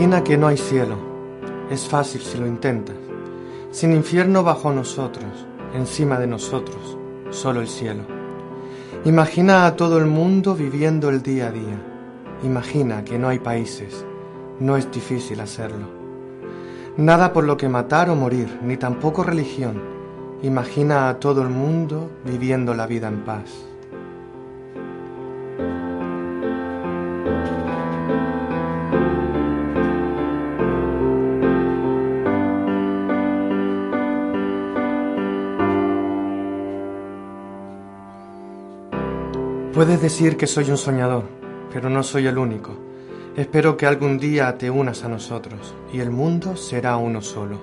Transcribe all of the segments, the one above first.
Imagina que no hay cielo. Es fácil si lo intentas. Sin infierno bajo nosotros, encima de nosotros, solo el cielo. Imagina a todo el mundo viviendo el día a día. Imagina que no hay países. No es difícil hacerlo. Nada por lo que matar o morir, ni tampoco religión. Imagina a todo el mundo viviendo la vida en paz. Puedes decir que soy un soñador, pero no soy el único. Espero que algún día te unas a nosotros y el mundo será uno solo.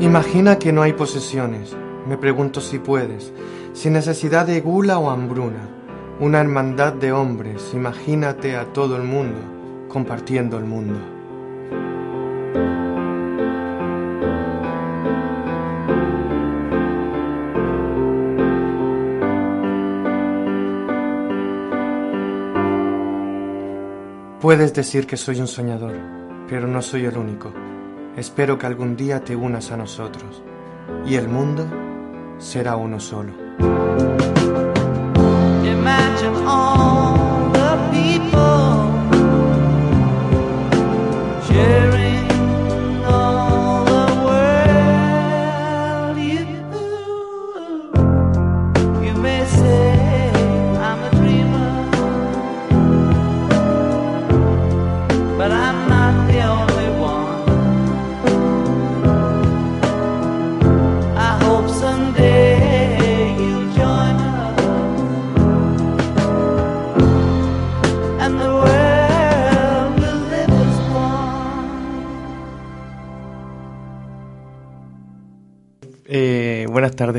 Imagina que no hay posesiones. Me pregunto si puedes, sin necesidad de gula o hambruna. Una hermandad de hombres, imagínate a todo el mundo compartiendo el mundo. Puedes decir que soy un soñador, pero no soy el único. Espero que algún día te unas a nosotros y el mundo será uno solo.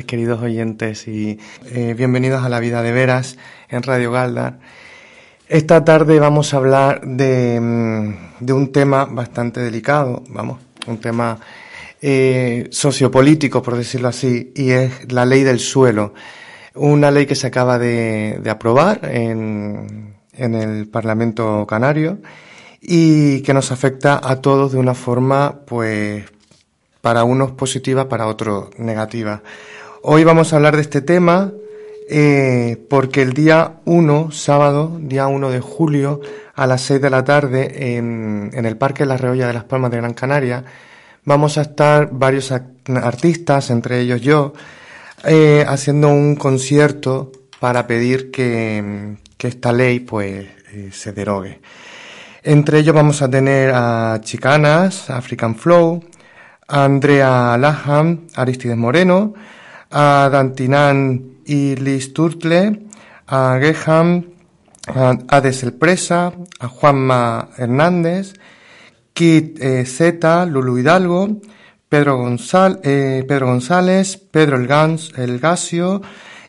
Queridos oyentes, y eh, bienvenidos a La Vida de Veras en Radio Galdar. Esta tarde vamos a hablar de, mm, de un tema bastante delicado, vamos, un tema eh, sociopolítico, por decirlo así, y es la ley del suelo. Una ley que se acaba de, de aprobar en, en el Parlamento Canario y que nos afecta a todos de una forma, pues, para unos positiva, para otros negativa. Hoy vamos a hablar de este tema eh, porque el día 1, sábado, día 1 de julio, a las 6 de la tarde, en, en el Parque La Reolla de las Palmas de Gran Canaria, vamos a estar varios artistas, entre ellos yo, eh, haciendo un concierto para pedir que, que esta ley pues eh, se derogue. Entre ellos vamos a tener a Chicanas, African Flow, a Andrea Laham, Aristides Moreno, a Dantinan y Liz Turtle, a Geham, a Ades El Presa, a Juanma Hernández, Kit eh, Z, Lulu Hidalgo, eh, Pedro González, Pedro El, Gans, El Gasio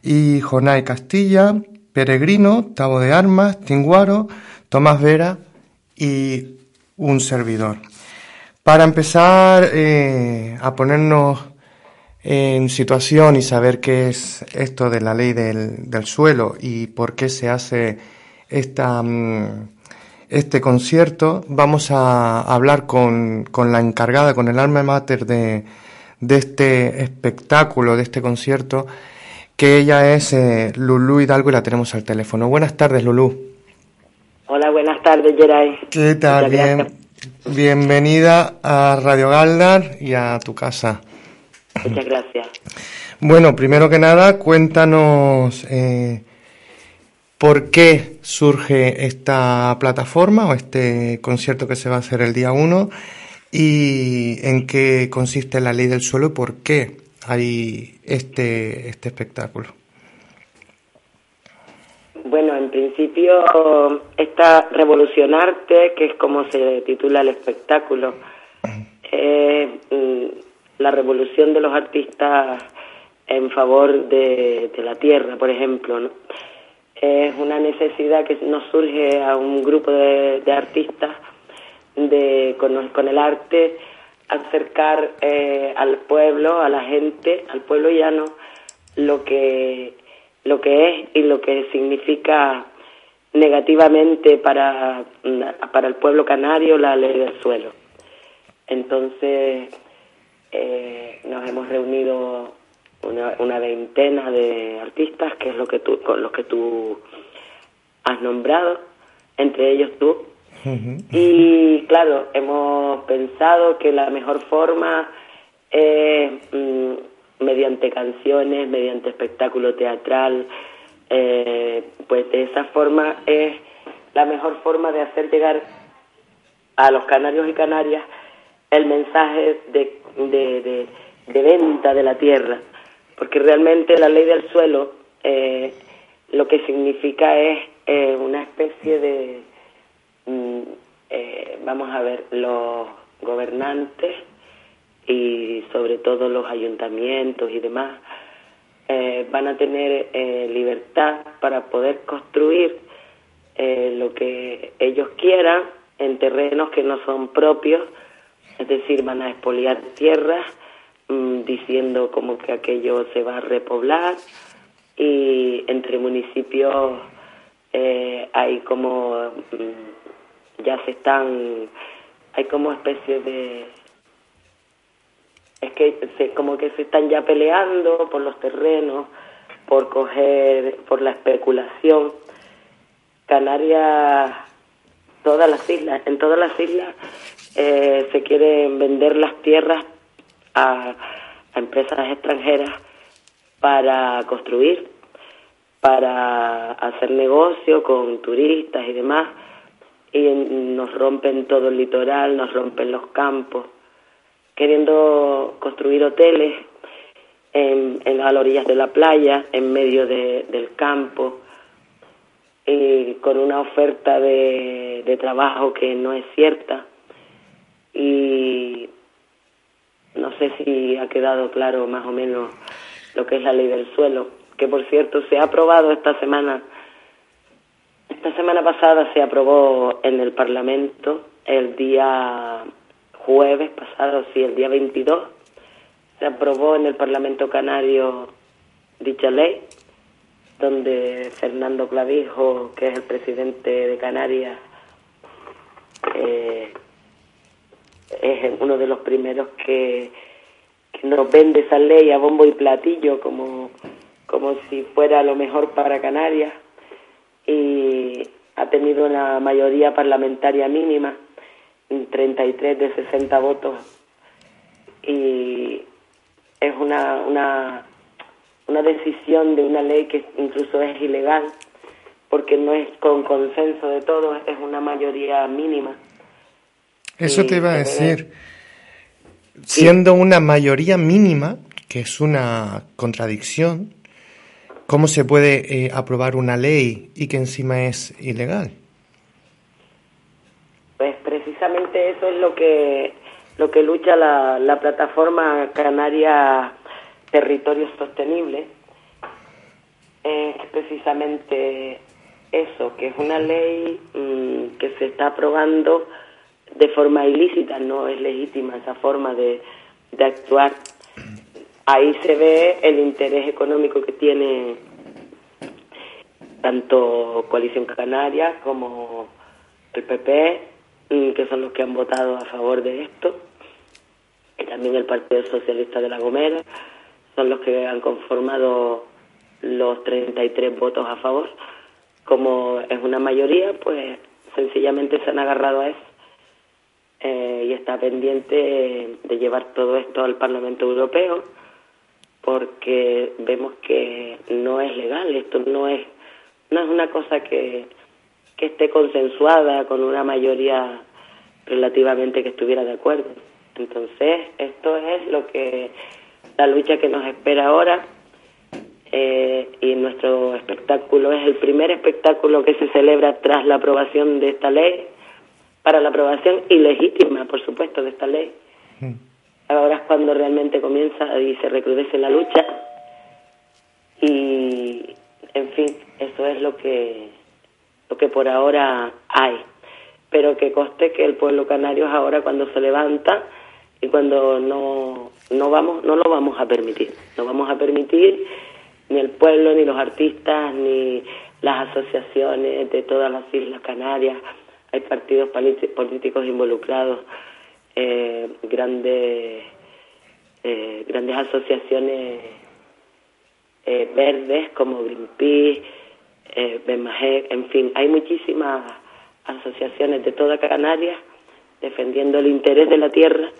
y Jonay Castilla, Peregrino, Tavo de Armas, Tinguaro, Tomás Vera y un servidor. Para empezar eh, a ponernos en situación y saber qué es esto de la ley del, del suelo y por qué se hace esta, mm, este concierto, vamos a hablar con, con la encargada, con el alma mater de, de este espectáculo, de este concierto, que ella es eh, Lulú Hidalgo y la tenemos al teléfono. Buenas tardes, Lulú. Hola, buenas tardes, Geray. ¿Qué tal? Bien, bienvenida a Radio Galdar y a tu casa. Muchas gracias. Bueno, primero que nada, cuéntanos eh, ¿Por qué surge esta plataforma o este concierto que se va a hacer el día 1? ¿Y en qué consiste la ley del suelo y por qué hay este, este espectáculo? Bueno, en principio esta Revolucionarte, que es como se titula el espectáculo, es mm, la revolución de los artistas en favor de, la tierra, por ejemplo. Es una necesidad que nos surge a un grupo de, artistas de, con, el arte acercar eh, al pueblo, a la gente, al pueblo llano, lo que lo que es y lo que significa negativamente para, para el pueblo canario la ley del suelo. Entonces, eh, nos hemos reunido una, una, veintena de artistas, que es lo que tú, con los que tú has nombrado, entre ellos tú. Y claro, hemos pensado que la mejor forma es mm, mediante canciones, mediante espectáculo teatral, eh, pues de esa forma es la mejor forma de hacer llegar a los canarios y canarias el mensaje de, de, de, venta de la tierra, porque realmente la ley del suelo eh, lo que significa es eh, una especie de, mm, vamos a ver, los gobernantes y sobre todo los ayuntamientos y demás eh, van a tener eh, libertad para poder construir eh, lo que ellos quieran en terrenos que no son propios, es decir, van a expoliar tierras mm, diciendo como que aquello se va a repoblar y entre municipios hay como mm, ya se están hay como especie de es que se, como que se están ya peleando por los terrenos, por coger, por la especulación. Canarias, todas las islas, en todas las islas eh, se quieren vender las tierras a, empresas extranjeras para construir, para hacer negocio con turistas y demás, y nos rompen todo el litoral, nos rompen los campos queriendo construir hoteles en, las orillas de la playa, en medio del campo, y con una oferta de trabajo que no es cierta. Y no sé si ha quedado claro más o menos lo que es la ley del suelo, que por cierto se ha aprobado esta semana. Esta semana pasada se aprobó en el Parlamento el día jueves pasado, sí, el día 22, se aprobó en el Parlamento Canario dicha ley, donde Fernando Clavijo, que es el presidente de Canarias, eh, es uno de los primeros que, que, nos vende esa ley a bombo y platillo como, como si fuera lo mejor para Canarias y ha tenido una mayoría parlamentaria mínima 33 de 60 votos y es una, una, una decisión de una ley que incluso es ilegal porque no es con consenso de todos, es una mayoría mínima. Eso te iba a decir, siendo una mayoría mínima, que es una contradicción, ¿cómo se puede eh, aprobar una ley y que encima es ilegal? precisamente eso es lo que lo que lucha la, la plataforma canaria Territorios Sostenibles. Es precisamente eso, que es una ley mm, que se está aprobando de forma ilícita, no es legítima esa forma de, de actuar. Ahí se ve el interés económico que tiene tanto Coalición Canaria como el PP que son los que han votado a favor de esto, y también el Partido Socialista de La Gomera, son los que han conformado los 33 votos a favor. Como es una mayoría, pues sencillamente se han agarrado a eso eh, y está pendiente de llevar todo esto al Parlamento Europeo porque vemos que no es legal, esto no es no es una cosa que, que esté consensuada con una mayoría relativamente que estuviera de acuerdo. Entonces, esto es lo que la lucha que nos espera ahora eh, y nuestro espectáculo es el primer espectáculo que se celebra tras la aprobación de esta ley, para la aprobación ilegítima, por supuesto, de esta ley. Mm. Ahora es cuando realmente comienza y se recrudece la lucha y, en fin, eso es lo que lo que por ahora hay. Pero que coste que el pueblo canario ahora cuando se levanta y cuando no no vamos no lo vamos a permitir. No vamos a permitir ni el pueblo ni los artistas ni las asociaciones de todas las islas canarias. Hay partidos políticos involucrados, eh, grandes eh, grandes asociaciones eh, verdes como Greenpeace, eh, en fin, hay muchísimas asociaciones de toda Canarias defendiendo el interés de la tierra,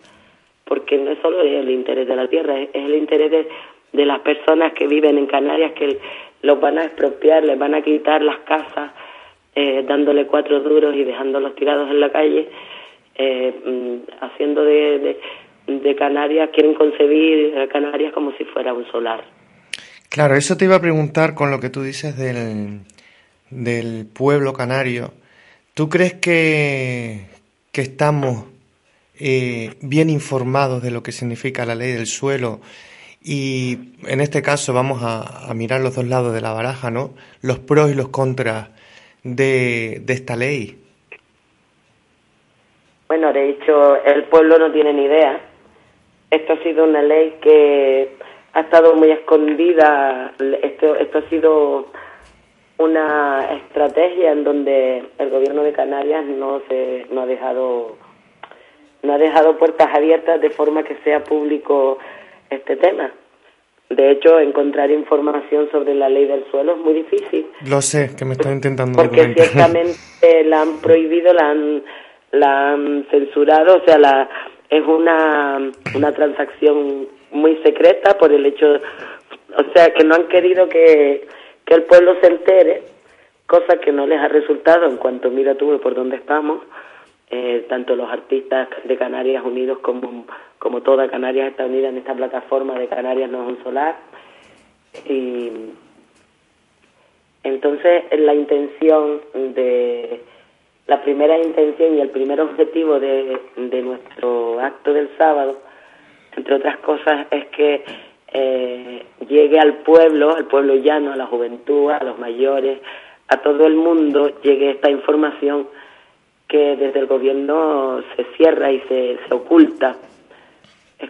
porque no es solo el interés de la tierra, es, el interés de, las personas que viven en Canarias que los van a expropiar, les van a quitar las casas, eh, dándole cuatro duros y dejándolos tirados en la calle, eh, mm, haciendo de, de Canarias, quieren concebir Canarias como si fuera un solar. Claro, eso te iba a preguntar con lo que tú dices del, del pueblo canario. ¿Tú crees que, que estamos eh, bien informados de lo que significa la ley del suelo? Y en este caso vamos a, mirar los dos lados de la baraja, ¿no? Los pros y los contras de, de esta ley. Bueno, de hecho, el pueblo no tiene ni idea. Esto ha sido una ley que ha estado muy escondida. Esto, esto ha sido una estrategia en donde el gobierno de Canarias no se no ha dejado no ha dejado puertas abiertas de forma que sea público este tema. De hecho, encontrar información sobre la ley del suelo es muy difícil. Lo sé, que me estoy intentando Porque ciertamente la han prohibido, la han, la han censurado, o sea, la, es una, una transacción muy secreta por el hecho, o sea, que no han querido que, que el pueblo se entere, cosa que no les ha resultado en cuanto mira tú por dónde estamos, eh, tanto los artistas de Canarias Unidos como, como toda Canarias está unida en esta plataforma de Canarias No es un solar. Y entonces la intención de la primera intención y el primer objetivo de, de nuestro acto del sábado entre otras cosas, es que eh, llegue al pueblo, al pueblo llano, a la juventud, a los mayores, a todo el mundo, llegue esta información que desde el gobierno se cierra y se, se oculta.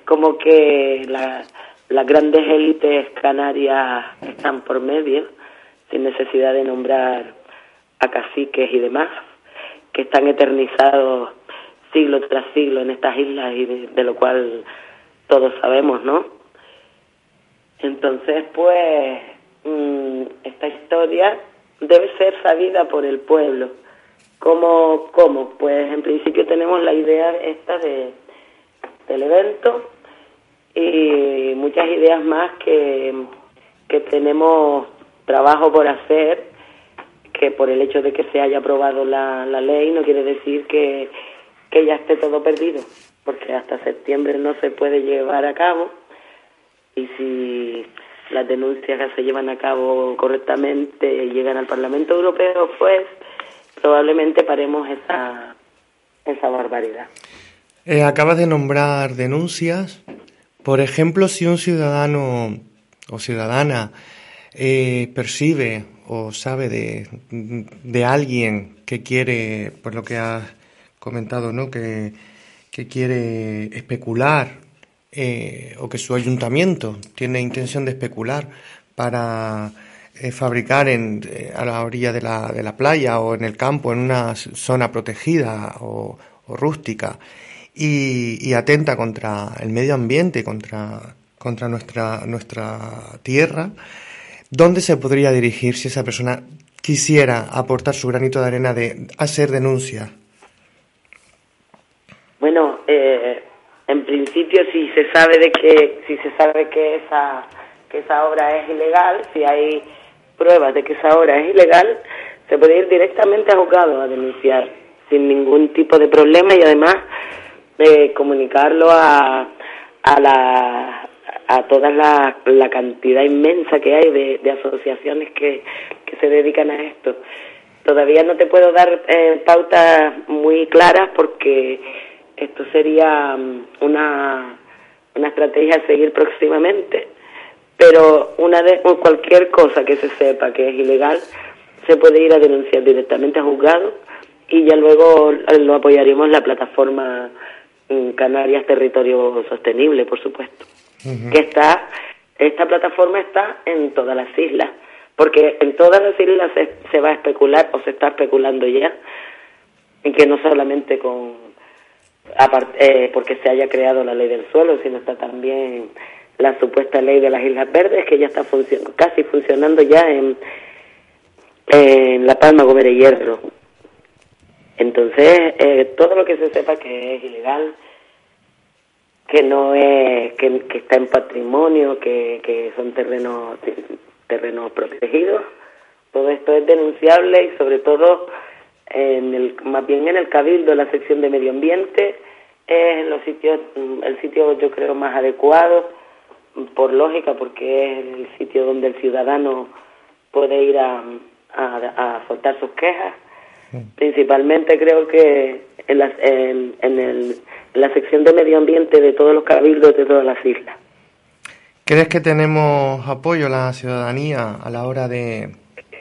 Como que las grandes élites canarias están por medio, sin necesidad de nombrar a caciques y demás, que están eternizados siglo tras siglo en estas islas y de lo cual todos sabemos, ¿no? Entonces, pues, mm, esta historia debe ser sabida por el pueblo. ¿Cómo? ¿Cómo? Pues en principio tenemos la idea esta de, del evento y muchas ideas más que, que tenemos trabajo por hacer, que por el hecho de que se haya aprobado la, la ley no quiere decir que, que ya esté todo perdido porque hasta septiembre no se puede llevar a cabo y si las denuncias que se llevan a cabo correctamente llegan al Parlamento Europeo, pues probablemente paremos esa, esa barbaridad. Eh, acabas de nombrar denuncias. Por ejemplo, si un ciudadano o ciudadana eh, percibe o sabe de, de alguien que quiere, por lo que has comentado, ¿no? que que quiere especular eh, o que su ayuntamiento tiene intención de especular para eh, fabricar en, a la orilla de la, de la, playa o en el campo, en una zona protegida o, rústica, y, atenta contra el medio ambiente, contra, contra nuestra, nuestra tierra, ¿dónde se podría dirigir si esa persona quisiera aportar su granito de arena de hacer denuncia bueno, eh, en principio si se sabe de que si se sabe que esa que esa obra es ilegal, si hay pruebas de que esa obra es ilegal, se puede ir directamente a juzgado a denunciar sin ningún tipo de problema y además de comunicarlo a, a la a toda la, la cantidad inmensa que hay de, de asociaciones que, que se dedican a esto. Todavía no te puedo dar eh, pautas muy claras porque esto sería mm, una, una estrategia a seguir próximamente, pero una de, cualquier cosa que se sepa que es ilegal se puede ir a denunciar directamente a juzgado y ya luego lo apoyaríamos la plataforma Canarias Territorio Sostenible, por supuesto, que está, esta plataforma está en todas las islas, porque en todas las islas se, se va a especular o se está especulando ya, y que no solamente con, aparte, eh, porque se haya creado la ley del suelo, sino está también la supuesta ley de las Islas Verdes, que ya está funcion casi funcionando ya en, en La Palma, Gómez Hierro. Entonces, eh, todo lo que se sepa que es ilegal, que no es, que, está en patrimonio, que, son terrenos, terrenos protegidos, todo esto es denunciable y sobre todo en el, más bien en el cabildo, la sección de medio ambiente, es los sitios, el sitio yo creo más adecuado, por lógica, porque es el sitio donde el ciudadano puede ir a, a, a soltar sus quejas Principalmente creo que en la, en, el, la sección de medio ambiente de todos los cabildos de todas las islas. ¿Crees que tenemos apoyo a la ciudadanía a la hora de,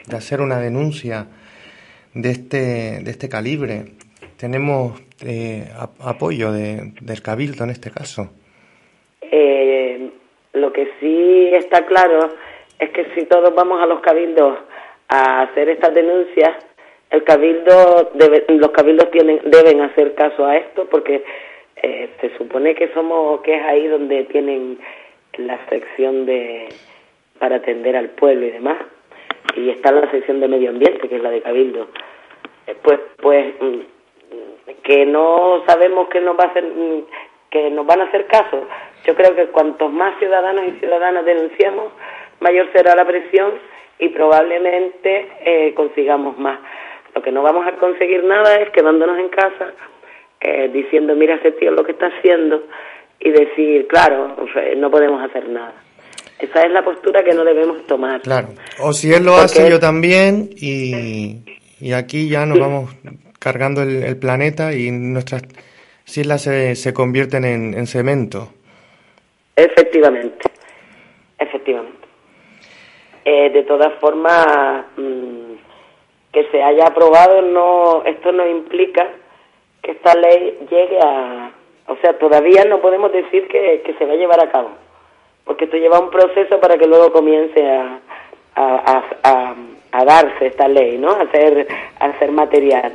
de hacer una denuncia de este, de este calibre? ¿Tenemos eh, apoyo de, del cabildo en este caso? Eh, lo que sí está claro es que si todos vamos a los cabildos a hacer estas denuncias, el cabildo los cabildos tienen deben hacer caso a esto porque eh, se supone que somos que es ahí donde tienen la sección de para atender al pueblo y demás. Y está la sección de medio ambiente que es la de cabildo. Eh, pues pues mm, que no sabemos que nos va a hacer mm, que nos van a hacer caso. Yo creo que cuantos más ciudadanos y ciudadanas denunciamos mayor será la presión y probablemente eh, consigamos más lo que no vamos a conseguir nada es quedándonos en casa eh, diciendo, mira ese tío lo que está haciendo y decir, claro, no podemos hacer nada. Esa es la postura que no debemos tomar. Claro. O si él lo hace, yo también, y, y aquí ya nos vamos cargando el, planeta y nuestras islas se, se convierten en, en cemento. Efectivamente, efectivamente. Eh, de todas formas, mm, que se haya aprobado no esto no implica que esta ley llegue a o sea todavía no podemos decir que, que se va a llevar a cabo porque esto lleva un proceso para que luego comience a, a, a, a darse esta ley no a ser a ser material.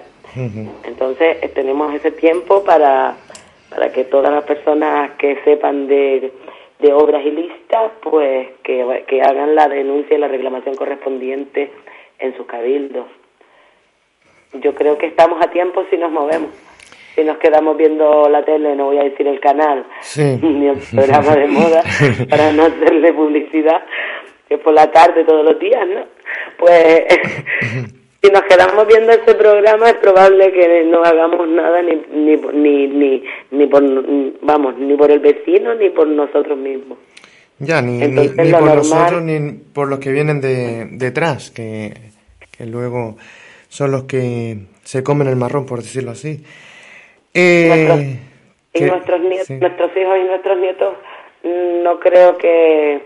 Entonces eh, tenemos ese tiempo para para que todas las personas que sepan de, de obras ilícitas pues que, que hagan la denuncia y la reclamación correspondiente en sus cabildos yo creo que estamos a tiempo si nos movemos. Si nos quedamos viendo la tele, no voy a decir el canal, ni el programa de moda, para no hacerle publicidad, que por la tarde todos los días, ¿no? Pues si nos quedamos viendo ese programa es probable que no hagamos nada ni ni ni ni, ni por vamos ni por el vecino ni por nosotros mismos ya ni, ni, por nosotros ni por los que vienen de detrás que, que luego son los que se comen el marrón, por decirlo así. Eh, y nuestros, nietos, nuestros hijos y nuestros nietos mm, no creo que,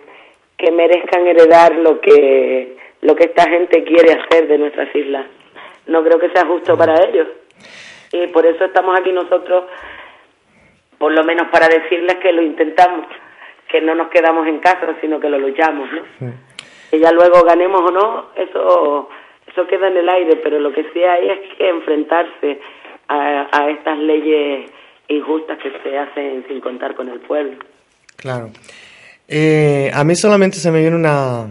que merezcan heredar lo que, lo que esta gente quiere hacer de nuestras islas. No creo que sea justo para ellos. Y por eso estamos aquí nosotros, por lo menos para decirles que lo intentamos, que no nos quedamos en casa, sino que lo luchamos. ¿no? Que ya luego ganemos o no, eso eso queda en el aire, pero lo que sí hay es que enfrentarse a, a estas leyes injustas que se hacen sin contar con el pueblo. Claro. Eh, a mí solamente se me viene una...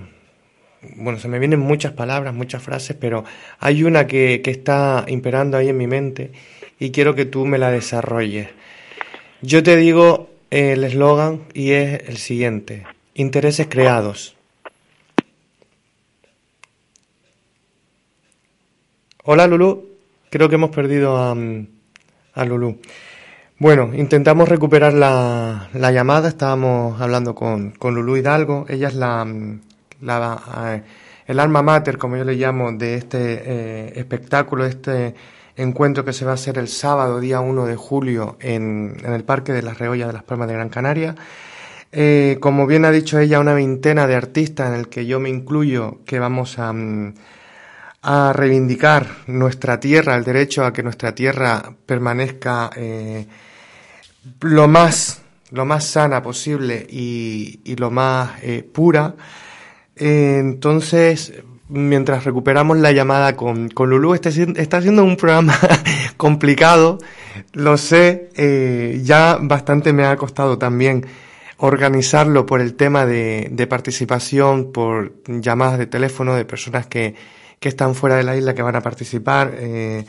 Bueno, se me vienen muchas palabras, muchas frases, pero hay una que, que está imperando ahí en mi mente y quiero que tú me la desarrolles. Yo te digo el eslogan y es el siguiente. Intereses creados. Hola Lulú, creo que hemos perdido a, a Lulú. Bueno, intentamos recuperar la, la llamada, estábamos hablando con, con Lulú Hidalgo, ella es la, la eh, el alma mater, como yo le llamo, de este eh, espectáculo, este encuentro que se va a hacer el sábado, día 1 de julio, en, en el Parque de las Reollas de las Palmas de Gran Canaria. Eh, como bien ha dicho ella, una veintena de artistas en el que yo me incluyo, que vamos a, mm, a reivindicar nuestra tierra, el derecho a que nuestra tierra permanezca eh, lo más lo más sana posible y, y lo más eh, pura. Entonces, mientras recuperamos la llamada con, con Lulú, está, está siendo un programa complicado, lo sé, eh, ya bastante me ha costado también organizarlo por el tema de, de participación, por llamadas de teléfono de personas que, que están fuera de la isla que van a participar. Eh,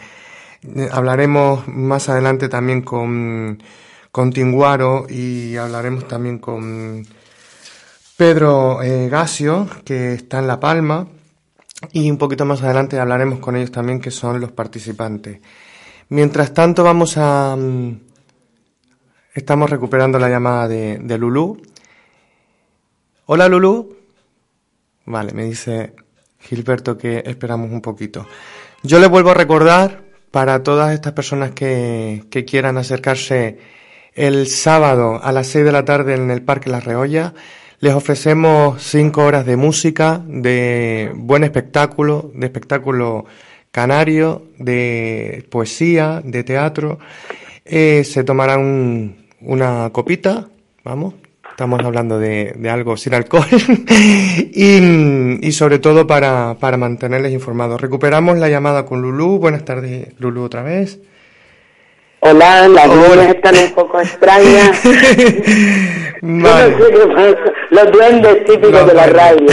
hablaremos más adelante también con, con Tinguaro y hablaremos también con Pedro eh, Gasio, que está en La Palma. Y un poquito más adelante hablaremos con ellos también, que son los participantes. Mientras tanto, vamos a. Mm, estamos recuperando la llamada de, de Lulú. Hola, Lulú. Vale, me dice Gilberto, que esperamos un poquito. Yo les vuelvo a recordar para todas estas personas que, que quieran acercarse el sábado a las 6 de la tarde en el Parque La Reolla, les ofrecemos cinco horas de música, de buen espectáculo, de espectáculo canario, de poesía, de teatro. Eh, se tomarán una copita, vamos, Estamos hablando de, de algo sin alcohol y, y, sobre todo para, para mantenerles informados. Recuperamos la llamada con Lulú. Buenas tardes, Lulú, otra vez. Hola, las lunas están un poco extrañas. Vale. No sé qué pasa. Los duendes típicos de la radio.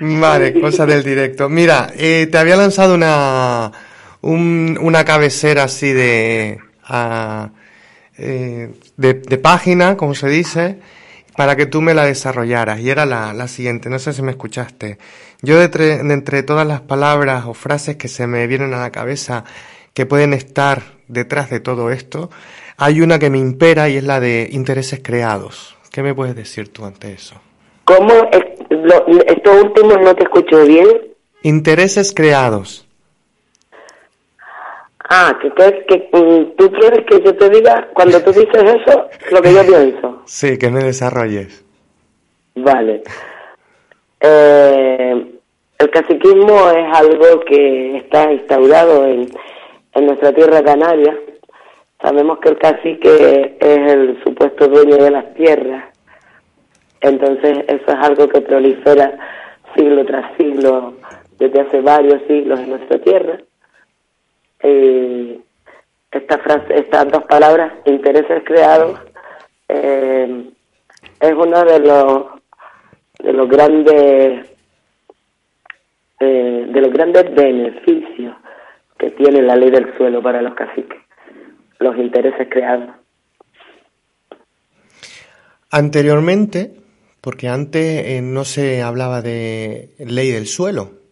vale, cosa del directo. Mira, eh, te había lanzado una, un- una cabecera así de, a- eh, de, de página, como se dice, para que tú me la desarrollaras. Y era la, la siguiente, no sé si me escuchaste. Yo de, entre- de entre todas las palabras o frases que se me vienen a la cabeza que pueden estar detrás de todo esto, hay una que me impera y es la de intereses creados. ¿Qué me puedes decir tú ante eso? ¿Cómo? Es- lo- estos últimos no te escucho bien. Intereses creados. Ah, que, que, que mm, tú quieres que yo te diga, cuando tú dices eso, lo que yo pienso. Sí, que me desarrolles. Vale. Eh, el caciquismo es algo que está instaurado en, en nuestra tierra canaria. Sabemos que el cacique es el supuesto dueño de las tierras. Entonces eso es algo que prolifera siglo tras siglo desde hace varios siglos en nuestra tierra. Eh, esta frase, estas dos palabras, intereses creados, eh, es uno de los de los grandes eh, de los grandes beneficios que tiene la ley del suelo para los caciques, los intereses creados. Anteriormente, porque antes eh, no se hablaba de ley del suelo.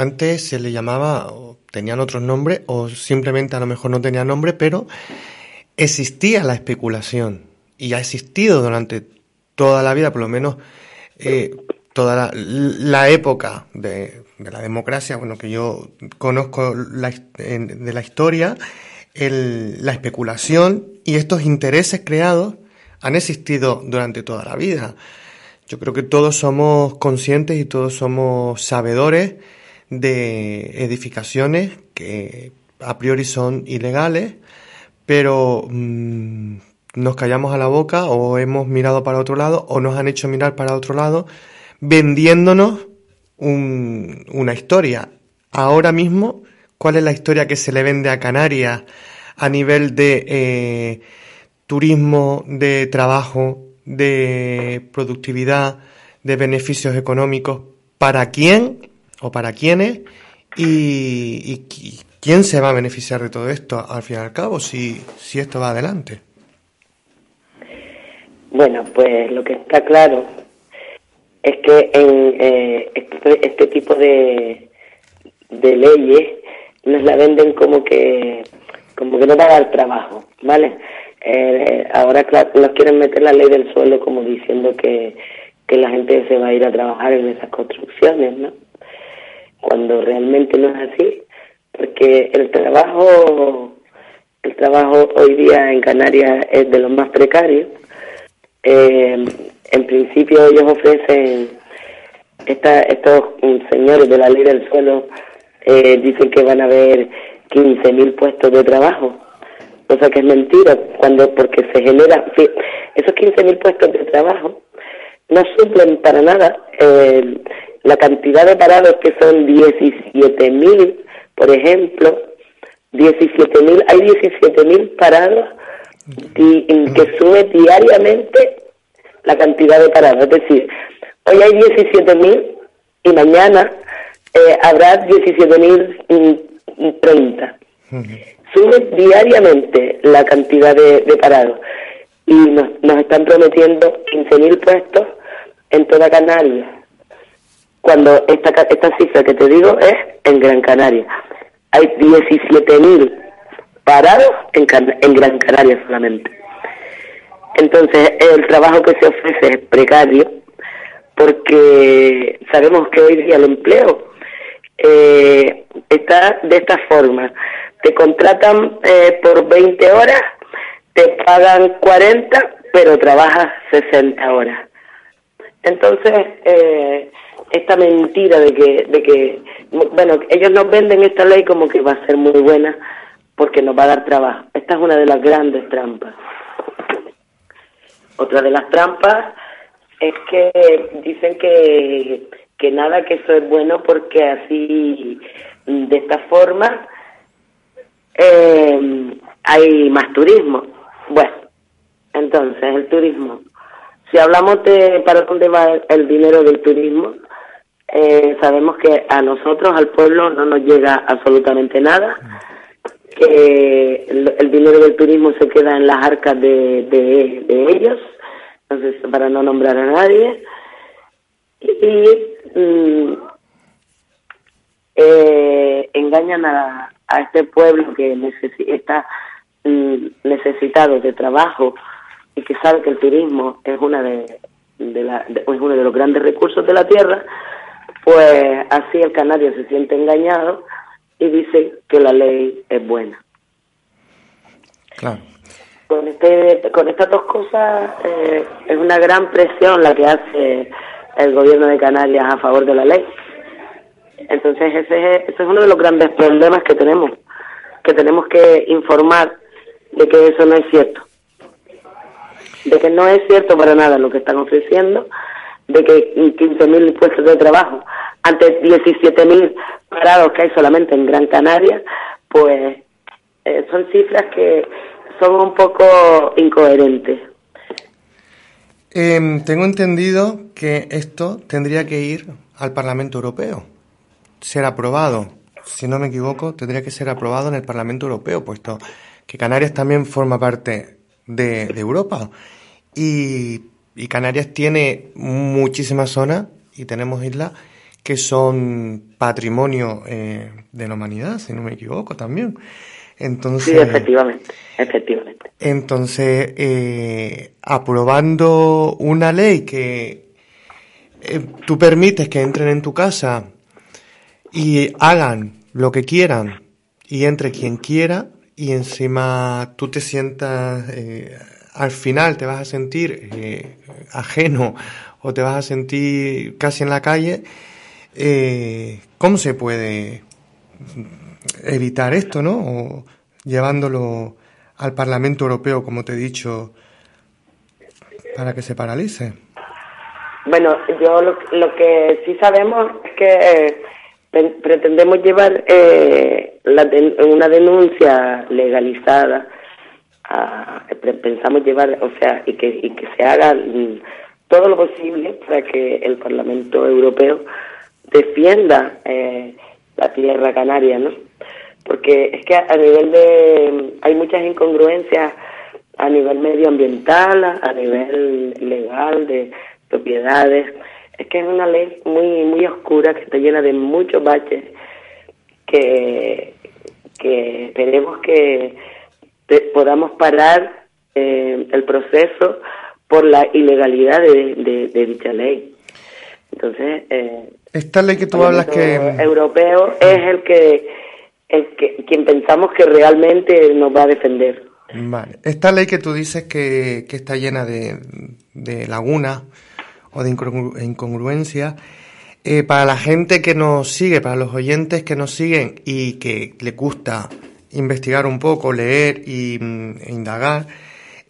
Antes se le llamaba, tenían otros nombres, o simplemente a lo mejor no tenía nombre, pero existía la especulación y ha existido durante toda la vida, por lo menos eh, toda la, época de, de la democracia, bueno, que yo conozco de la historia, la especulación y estos intereses creados han existido durante toda la vida. Yo creo que todos somos conscientes y todos somos sabedores de edificaciones que a priori son ilegales, pero mm, nos callamos a la boca o hemos mirado para otro lado o nos han hecho mirar para otro lado vendiéndonos un- una historia. Ahora mismo, ¿cuál es la historia que se le vende a Canarias a nivel de eh, turismo, de trabajo, de productividad, de beneficios económicos? ¿Para quién o para quiénes? ¿Y, y qui- quién se va a beneficiar de todo esto al fin y al cabo si, si esto va adelante? Bueno, pues lo que está claro es que en eh, este, este tipo de, de leyes nos la venden como que como que no va a dar trabajo, ¿vale? Eh, ahora claro, nos quieren meter la ley del suelo como diciendo que, que la gente se va a ir a trabajar en esas construcciones, ¿no? Cuando realmente no es así, porque el trabajo el trabajo hoy día en Canarias es de los más precarios. Eh, en principio ellos ofrecen esta, estos señores de la ley del suelo eh, dicen que van a haber 15.000 puestos de trabajo, cosa que es mentira, cuando porque se genera, esos 15.000 puestos de trabajo no suplen para nada eh, la cantidad de parados que son 17.000, por ejemplo, 17.000, hay 17.000 parados que sube diariamente la cantidad de parados, es decir, hoy hay 17.000 y mañana eh, habrá 17.030. Sube diariamente la cantidad de, parados y nos, nos están prometiendo 15.000 puestos en toda Canarias, cuando esta, esta cifra que te digo es en Gran Canaria. Hay 17.000 parados en, en Gran Canaria solamente. Entonces, el trabajo que se ofrece es precario porque sabemos que hoy día el empleo eh, está de esta forma. Te contratan eh, por 20 horas, te pagan 40, pero trabajas 60 horas. Entonces, eh, esta mentira de que, de que, bueno, ellos nos venden esta ley como que va a ser muy buena porque nos va a dar trabajo. Esta es una de las grandes trampas. Otra de las trampas es que dicen que que nada, que eso es bueno porque así, de esta forma, eh, hay más turismo. Bueno, entonces el turismo. Si hablamos de para dónde va el dinero del turismo, eh, sabemos que a nosotros, al pueblo, no nos llega absolutamente nada, que el, dinero del turismo se queda en las arcas de, de, ellos, entonces para no nombrar a nadie, y Mm, eh, engañan a, a, este pueblo que está mm, necesitado de trabajo y que sabe que el turismo es una de, la, es uno de los grandes recursos de la tierra, pues así el canario se siente engañado y dice que la ley es buena. Con, este, con estas dos cosas eh, es una gran presión la que hace el gobierno de Canarias a favor de la ley. Entonces ese es, ese es uno de los grandes problemas que tenemos, que tenemos que informar de que eso no es cierto, de que no es cierto para nada lo que están ofreciendo, de que 15.000 puestos de trabajo ante 17.000 parados que hay solamente en Gran Canaria, pues eh, son cifras que son un poco incoherentes. Em, tengo entendido que esto tendría que ir al Parlamento Europeo, ser aprobado. Si no me equivoco, tendría que ser aprobado en el Parlamento Europeo, puesto que Canarias también forma parte de, Europa. Y, Canarias tiene muchísimas zonas y tenemos islas que son patrimonio eh, de la humanidad, si no me equivoco también. Entonces, sí, efectivamente, efectivamente. Entonces, eh, aprobando una ley que eh, tú permites que entren en tu casa y hagan lo que quieran y entre quien quiera y encima tú te sientas, eh, al final te vas a sentir eh, ajeno o te vas a sentir casi en la calle, eh, ¿cómo se puede evitar esto, ¿no? O llevándolo al Parlamento Europeo, como te he dicho, para que se paralice. Bueno, yo lo, que sí sabemos es que eh, pretendemos llevar eh, una denuncia legalizada, pensamos llevar, o sea, y que, y que se haga mm, todo lo posible para que el Parlamento Europeo defienda eh, la tierra canaria, ¿no? porque es que a nivel de hay muchas incongruencias a nivel medioambiental, a nivel legal de propiedades. Es que es una ley muy muy oscura que está llena de muchos baches que, que esperemos que podamos parar eh, el proceso por la ilegalidad de, dicha ley. Entonces, eh, esta ley que tú hablas que europeo es el que el que quien pensamos que realmente nos va a defender. Vale. Esta ley que tú dices que, que está llena de, de lagunas o de incongruencias, eh, para la gente que nos sigue, para los oyentes que nos siguen y que le gusta investigar un poco, leer y, mm, e indagar,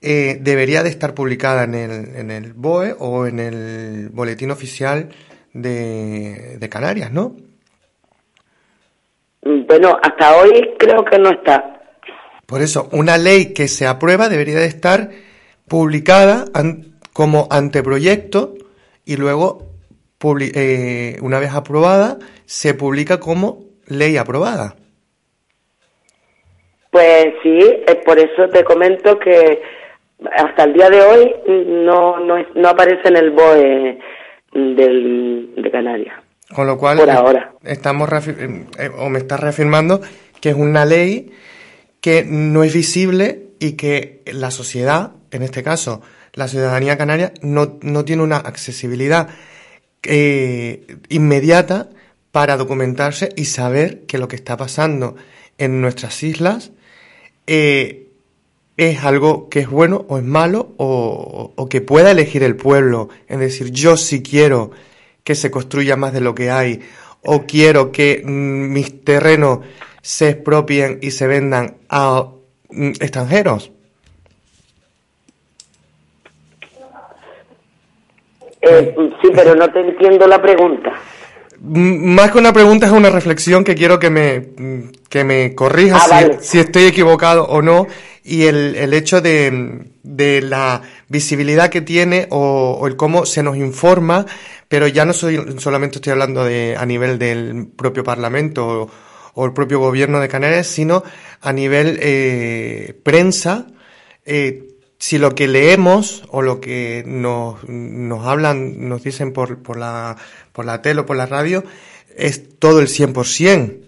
eh, debería de estar publicada en el, en el BOE o en el Boletín Oficial de, de Canarias, ¿no? Bueno, hasta hoy creo que no está. Por eso, una ley que se aprueba debería de estar publicada como anteproyecto y luego, eh, una vez aprobada, se publica como ley aprobada. Pues sí, por eso te comento que hasta el día de hoy no, no, no aparece en el BOE del, de Canarias. Con lo cual, por ahora. estamos eh, o me estás reafirmando que es una ley que no es visible y que la sociedad, en este caso la ciudadanía canaria, no, no tiene una accesibilidad eh, inmediata para documentarse y saber que lo que está pasando en nuestras islas eh, es algo que es bueno o es malo o, que pueda elegir el pueblo. Es decir, yo si quiero que se construya más de lo que hay o quiero que mm, mis terrenos se expropien y se vendan a mm, extranjeros. Eh, sí, pero no te entiendo la pregunta. Más que una pregunta es una reflexión que quiero que me, que me corrijas ah, si, estoy equivocado o no y el, el hecho de, de, la visibilidad que tiene o, el cómo se nos informa, pero ya no soy, solamente estoy hablando de a nivel del propio Parlamento o, el propio gobierno de Canarias, sino a nivel eh, prensa, eh, si lo que leemos o lo que nos, nos hablan, nos dicen por, por, la, por la tele o por la radio, es todo el 100%.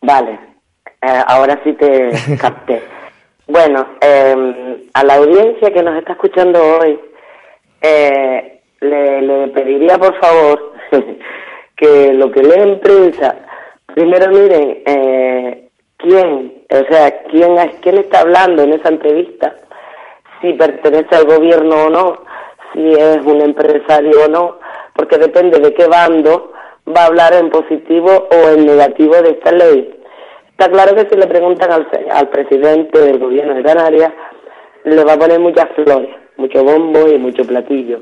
Vale, eh, ahora sí te capté. bueno, eh, a la audiencia que nos está escuchando hoy, eh, le, le pediría por favor que lo que leen en prensa, primero miren eh, quién, o sea, quién, quién está hablando en esa entrevista, si pertenece al gobierno o no, si es un empresario o no, porque depende de qué bando va a hablar en positivo o en negativo de esta ley. Está claro que si le preguntan al, al presidente del gobierno de Canarias, le va a poner muchas flores, mucho bombo y mucho platillo,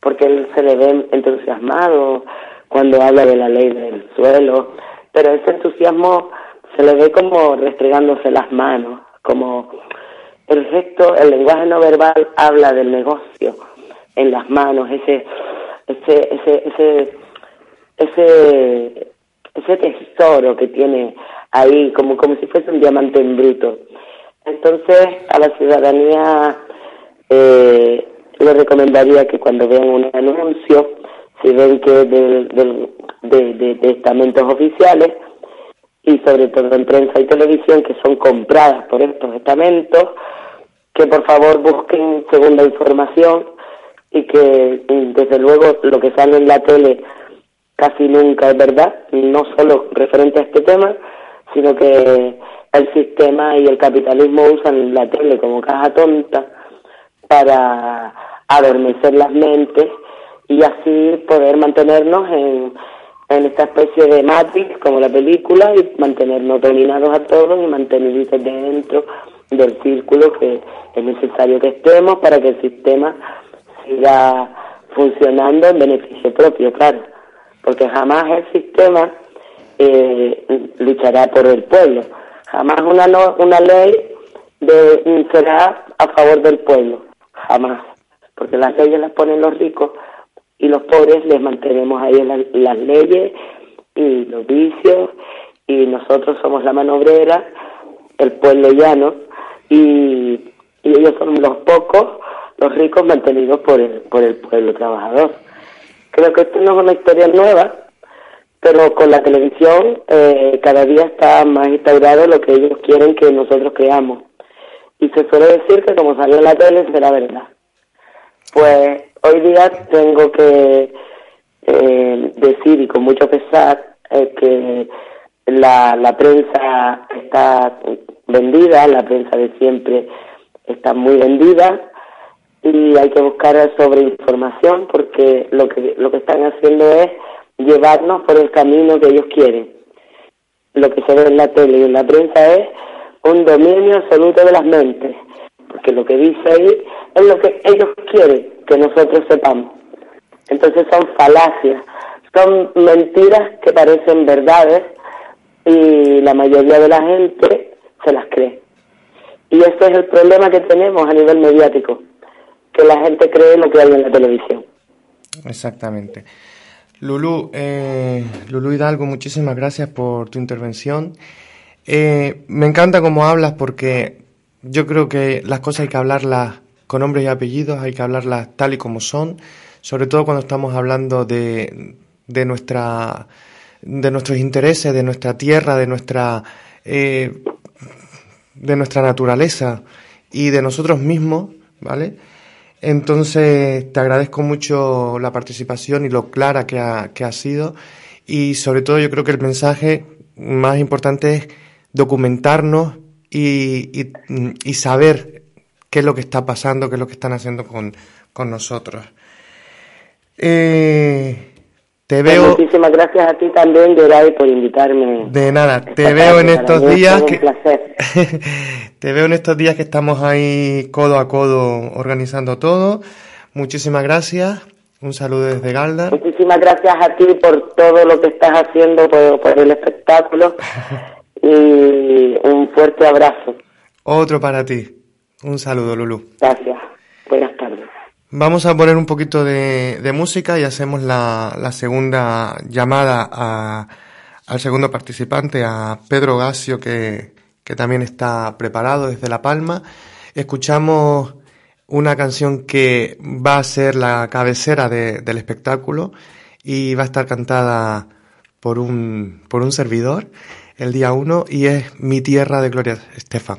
porque él se le ve entusiasmado cuando habla de la ley del suelo, pero ese entusiasmo se le ve como restregándose las manos, como el gesto, el lenguaje no verbal habla del negocio en las manos, ese, ese, ese, ese, ese, ese tesoro que tiene ahí, como, como si fuese un diamante en bruto. Entonces, a la ciudadanía eh, le recomendaría que cuando vean un anuncio, si ven que es de, de, de estamentos oficiales, y sobre todo en prensa y televisión que son compradas por estos estamentos, que por favor busquen segunda información y que desde luego lo que sale en la tele casi nunca es verdad, no solo referente a este tema, sino que el sistema y el capitalismo usan la tele como caja tonta para adormecer las mentes y así poder mantenernos en en esta especie de matrix como la película y mantenernos dominados a todos y mantenernos dentro del círculo que es necesario que estemos para que el sistema siga funcionando en beneficio propio, claro, porque jamás el sistema eh, luchará por el pueblo, jamás una, una ley de, será a favor del pueblo, jamás, porque las leyes las ponen los ricos y los pobres les mantenemos ahí en las leyes y los vicios y nosotros somos la manobrera, el pueblo llano y, y ellos son los pocos, los ricos mantenidos por el, por el pueblo trabajador. Creo que esto no es una historia nueva, pero con la televisión eh, cada día está más instaurado lo que ellos quieren que nosotros creamos. Y se suele decir que como salió la tele será verdad. Pues hoy día tengo que eh, decir y con mucho pesar eh, que la, la prensa está vendida, la prensa de siempre está muy vendida y hay que buscar sobre información porque lo que lo que están haciendo es llevarnos por el camino que ellos quieren. Lo que se ve en la tele y en la prensa es un dominio absoluto de las mentes, porque lo que dice ahí es lo que ellos quieren que nosotros sepamos. Entonces son falacias, son mentiras que parecen verdades y la mayoría de la gente se las cree. Y ese es el problema que tenemos a nivel mediático, que la gente cree lo que hay en la televisión. Exactamente. Lulú, eh, Lulú Hidalgo, muchísimas gracias por tu intervención. Eh, me encanta cómo hablas porque yo creo que las cosas hay que hablarlas con nombres y apellidos, hay que hablarlas tal y como son, sobre todo cuando estamos hablando de, de nuestra de nuestros intereses, de nuestra tierra, de nuestra eh, de nuestra naturaleza y de nosotros mismos, ¿vale? Entonces, te agradezco mucho la participación y lo clara que ha, que ha sido. Y sobre todo, yo creo que el mensaje más importante es documentarnos y, y, saber qué es lo que está pasando, qué es lo que están haciendo con, con nosotros. Eh, te pues veo. Muchísimas gracias a ti también, Geray, por invitarme. De nada, te veo en estos días. Que... te veo en estos días que estamos ahí codo a codo organizando todo. Muchísimas gracias. Un saludo desde Galda. Muchísimas gracias a ti por todo lo que estás haciendo por, por el espectáculo. y un fuerte abrazo. Otro para ti. Un saludo, Lulu. Gracias. Buenas tardes. Vamos a poner un poquito de, de música y hacemos la, la segunda llamada a, al segundo participante, a Pedro Gasio, que, que también está preparado desde La Palma. Escuchamos una canción que va a ser la cabecera de, del espectáculo y va a estar cantada por un, por un servidor el día uno y es Mi Tierra de Gloria Estefan.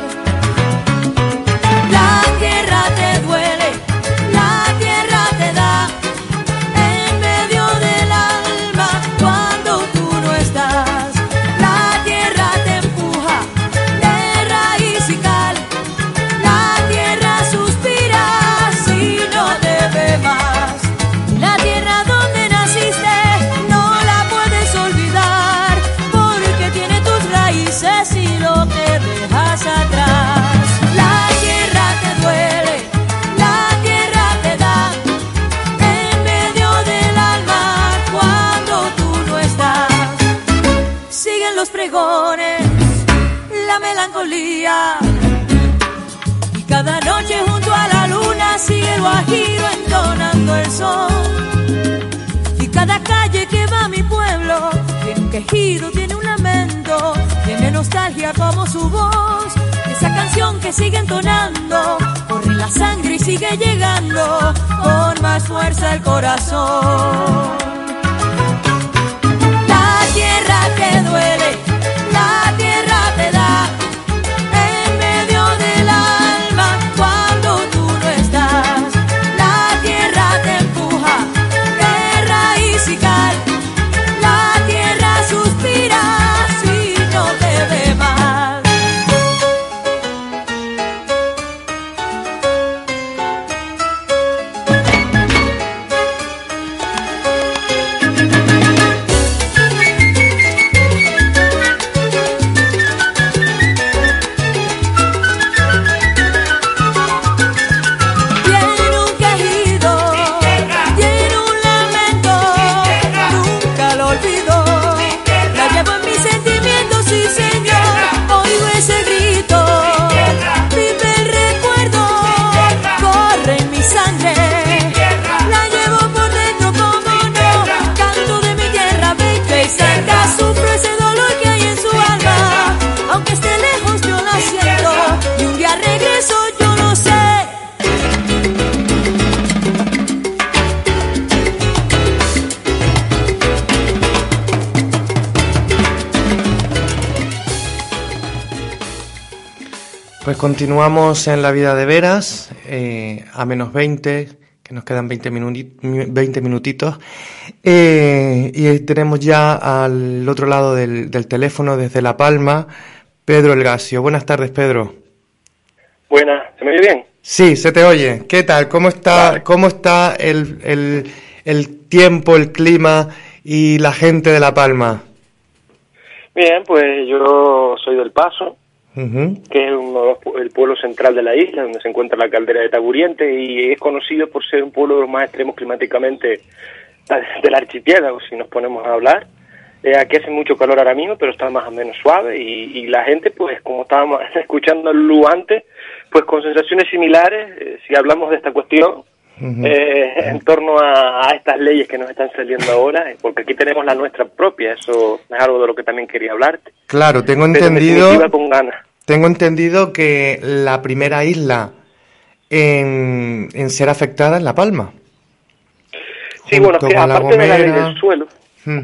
Guajiro entonando el sol. Y cada calle que va a mi pueblo tiene un quejido, tiene un lamento, tiene nostalgia como su voz. Esa canción que sigue entonando, corre la sangre y sigue llegando con más fuerza el corazón. Pues continuamos en la vida de veras, eh, a menos 20, que nos quedan 20, minuti 20 minutitos. Eh, y tenemos ya al otro lado del, del, teléfono, desde La Palma, Pedro Elgasio. Buenas tardes, Pedro. Buenas, ¿se me oye bien? Sí, se te oye. ¿Qué tal? ¿Cómo está, vale. cómo está el, el, el tiempo, el clima y la gente de La Palma? Bien, pues yo soy del Paso, Que es uno el pueblo central de la isla, donde se encuentra la caldera de Taburiente, y es conocido por ser un pueblo de los más extremos climáticamente del archipiélago, si nos ponemos a hablar. Eh, aquí hace mucho calor ahora mismo, pero está más o menos suave, y, y la gente, pues, como estábamos escuchando a Lu antes, pues con sensaciones similares, eh, si hablamos de esta cuestión, Uh -huh. eh, en torno a, a, estas leyes que nos están saliendo ahora, eh, porque aquí tenemos la nuestra propia, eso es algo de lo que también quería hablarte. Claro, tengo entendido. Con ganas. Tengo entendido que la primera isla en, en ser afectada es La Palma. Sí, bueno, que aparte de la ley del suelo, hmm.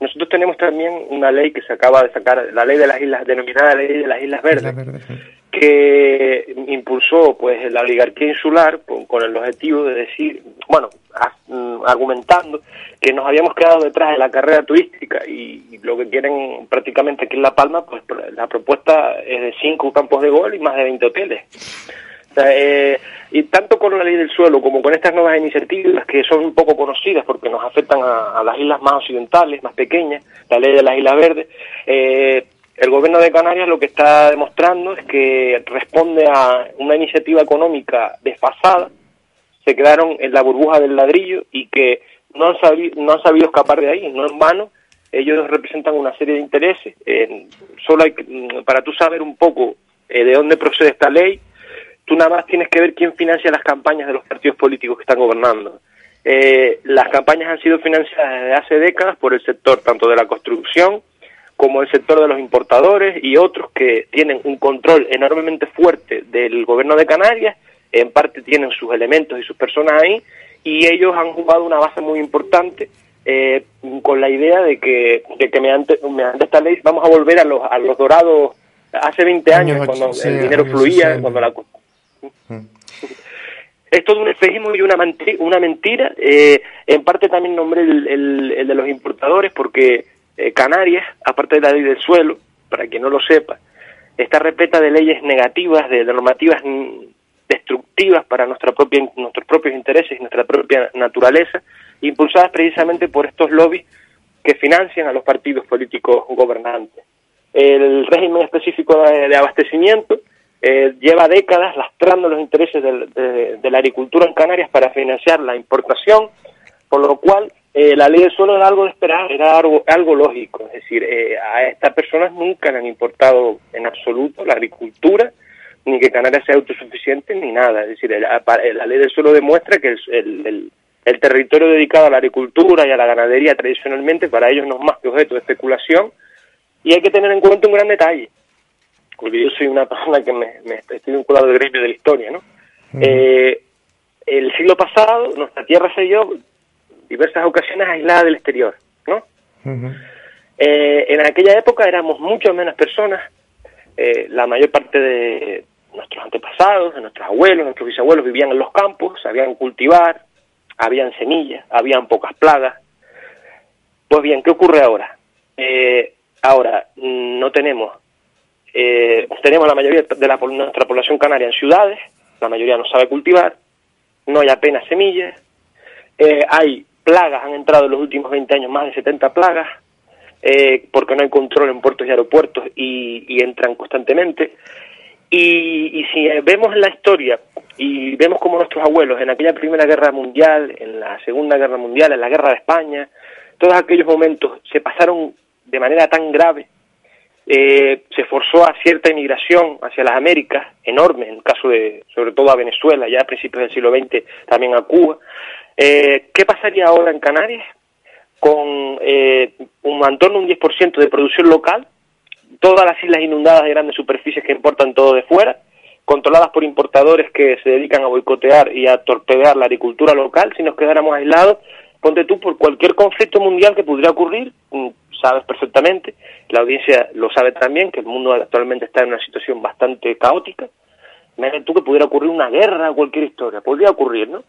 nosotros tenemos también una ley que se acaba de sacar, la ley de las islas, denominada ley de las Islas Verdes, Isla Verde, sí. Que impulsó pues la oligarquía insular con, con, el objetivo de decir, bueno, mm, argumentando que nos habíamos quedado detrás de la carrera turística y, lo que quieren prácticamente aquí en La Palma, pues la propuesta es de cinco campos de gol y más de 20 hoteles. Eh, y tanto con la ley del suelo como con estas nuevas iniciativas que son un poco conocidas porque nos afectan a, a las islas más occidentales, más pequeñas, la ley de las Islas Verdes, eh, el gobierno de Canarias lo que está demostrando es que responde a una iniciativa económica desfasada, se quedaron en la burbuja del ladrillo y que no han sabido, no han sabido escapar de ahí, no en vano, ellos representan una serie de intereses, eh, solo hay que, para tú saber un poco eh, de dónde procede esta ley, tú nada más tienes que ver quién financia las campañas de los partidos políticos que están gobernando. Eh, las campañas han sido financiadas desde hace décadas por el sector tanto de la construcción como el sector de los importadores y otros que tienen un control enormemente fuerte del gobierno de Canarias, en parte tienen sus elementos y sus personas ahí, y ellos han jugado una base muy importante eh, con la idea de que, de que mediante, mediante, esta ley vamos a volver a los, a los dorados hace 20 años, cuando el dinero fluía, cuando la... Mm. Es todo un efejismo y una, una mentira. Eh, en parte también nombré el, el, el de los importadores porque eh, Canarias, aparte de la ley del suelo, para quien no lo sepa, está repleta de leyes negativas, de normativas destructivas para nuestra propia, nuestros propios intereses y nuestra propia naturaleza, impulsadas precisamente por estos lobbies que financian a los partidos políticos gobernantes. El régimen específico de, abastecimiento eh, lleva décadas lastrando los intereses de la agricultura en Canarias para financiar la importación, por lo cual eh, la ley del suelo era algo de esperar, era algo, algo lógico. Es decir, eh, a estas personas nunca le han importado en absoluto la agricultura, ni que Canarias sea autosuficiente, ni nada. Es decir, la, la ley del suelo demuestra que el, el, el, territorio dedicado a la agricultura y a la ganadería tradicionalmente para ellos no es más que objeto de especulación. Y hay que tener en cuenta un gran detalle, porque yo soy una persona que me, me estoy vinculado al gremio de la historia, ¿no? Eh, el siglo pasado nuestra tierra se dio diversas ocasiones aislada del exterior, ¿no? Uh -huh. eh, en aquella época éramos mucho menos personas, eh, la mayor parte de nuestros antepasados, de nuestros abuelos, nuestros bisabuelos vivían en los campos, sabían cultivar, habían semillas, habían pocas plagas. Pues bien, ¿qué ocurre ahora? Eh, ahora no tenemos, eh, tenemos la mayoría de la, nuestra población canaria en ciudades, la mayoría no sabe cultivar, no hay apenas semillas, eh, hay plagas, han entrado en los últimos 20 años más de 70 plagas, eh, porque no hay control en puertos y aeropuertos y, entran constantemente. Y, y, si vemos la historia y vemos como nuestros abuelos en aquella Primera Guerra Mundial, en la Segunda Guerra Mundial, en la Guerra de España, todos aquellos momentos se pasaron de manera tan grave, eh, se forzó a cierta inmigración hacia las Américas, enorme, en el caso de, sobre todo a Venezuela, ya a principios del siglo XX, también a Cuba, eh, ¿Qué pasaría ahora en Canarias con eh, un en torno a un 10% de producción local, todas las islas inundadas de grandes superficies que importan todo de fuera, controladas por importadores que se dedican a boicotear y a torpedear la agricultura local, si nos quedáramos aislados, ponte tú por cualquier conflicto mundial que pudiera ocurrir, mm, sabes perfectamente, la audiencia lo sabe también, que el mundo actualmente está en una situación bastante caótica. Imagínate tú que pudiera ocurrir una guerra, cualquier historia, podría ocurrir, ¿no?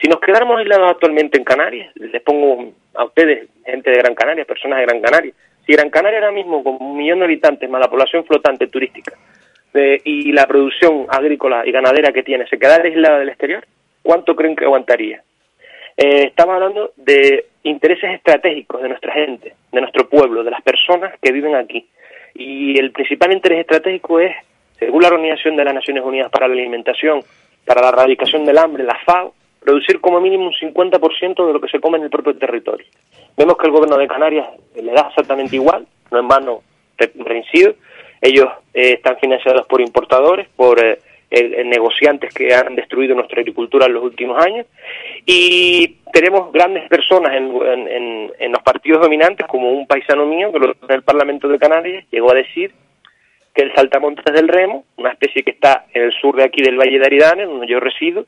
Si nos quedáramos aislados actualmente en Canarias, les pongo a ustedes, gente de Gran Canaria, personas de Gran Canaria, si Gran Canaria ahora mismo, con un millón de habitantes, más la población flotante turística, y la producción agrícola y ganadera que tiene, se quedara aislada del exterior, ¿cuánto creen que aguantaría? Eh, estamos hablando de intereses estratégicos de nuestra gente, de nuestro pueblo, de las personas que viven aquí. Y el principal interés estratégico es, según la Organización de las Naciones Unidas para la Alimentación, para la erradicación del hambre, la FAO, producir como mínimo un 50% de lo que se come en el propio territorio. Vemos que el gobierno de Canarias le da exactamente igual, no en vano reincido. Ellos eh, están financiados por importadores, por eh, negociantes que han destruido nuestra agricultura en los últimos años y tenemos grandes personas en, en, los partidos dominantes como un paisano mío que en el Parlamento de Canarias llegó a decir que el saltamontes del remo, una especie que está en el sur de aquí del Valle de Aridane, donde yo resido,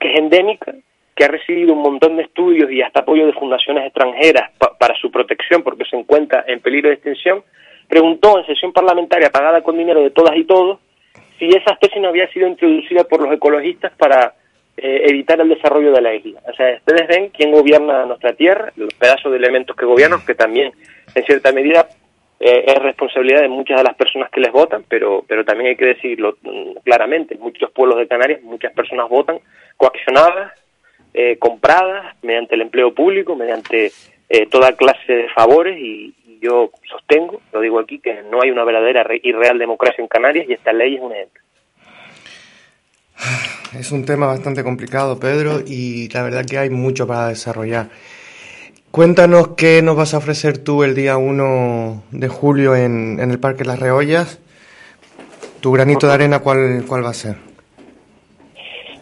que es endémica, que ha recibido un montón de estudios y hasta apoyo de fundaciones extranjeras para su protección porque se encuentra en peligro de extinción, preguntó en sesión parlamentaria pagada con dinero de todas y todos si esa especie no había sido introducida por los ecologistas para eh, evitar el desarrollo de la isla. O sea, ustedes ven quién gobierna nuestra tierra, los pedazos de elementos que gobiernan, que también en cierta medida eh, es responsabilidad de muchas de las personas que les votan, pero, pero también hay que decirlo mm, claramente, muchos pueblos de Canarias, muchas personas votan coaccionadas, eh, compradas mediante el empleo público, mediante toda clase de favores y, yo sostengo, lo digo aquí, que no hay una verdadera y real democracia en Canarias y esta ley es un ejemplo. Es un tema bastante complicado, Pedro, y la verdad que hay mucho para desarrollar. Cuéntanos qué nos vas a ofrecer tú el día 1 de julio en, el Parque Las Reollas. Tu granito de arena, ¿cuál, cuál va a ser?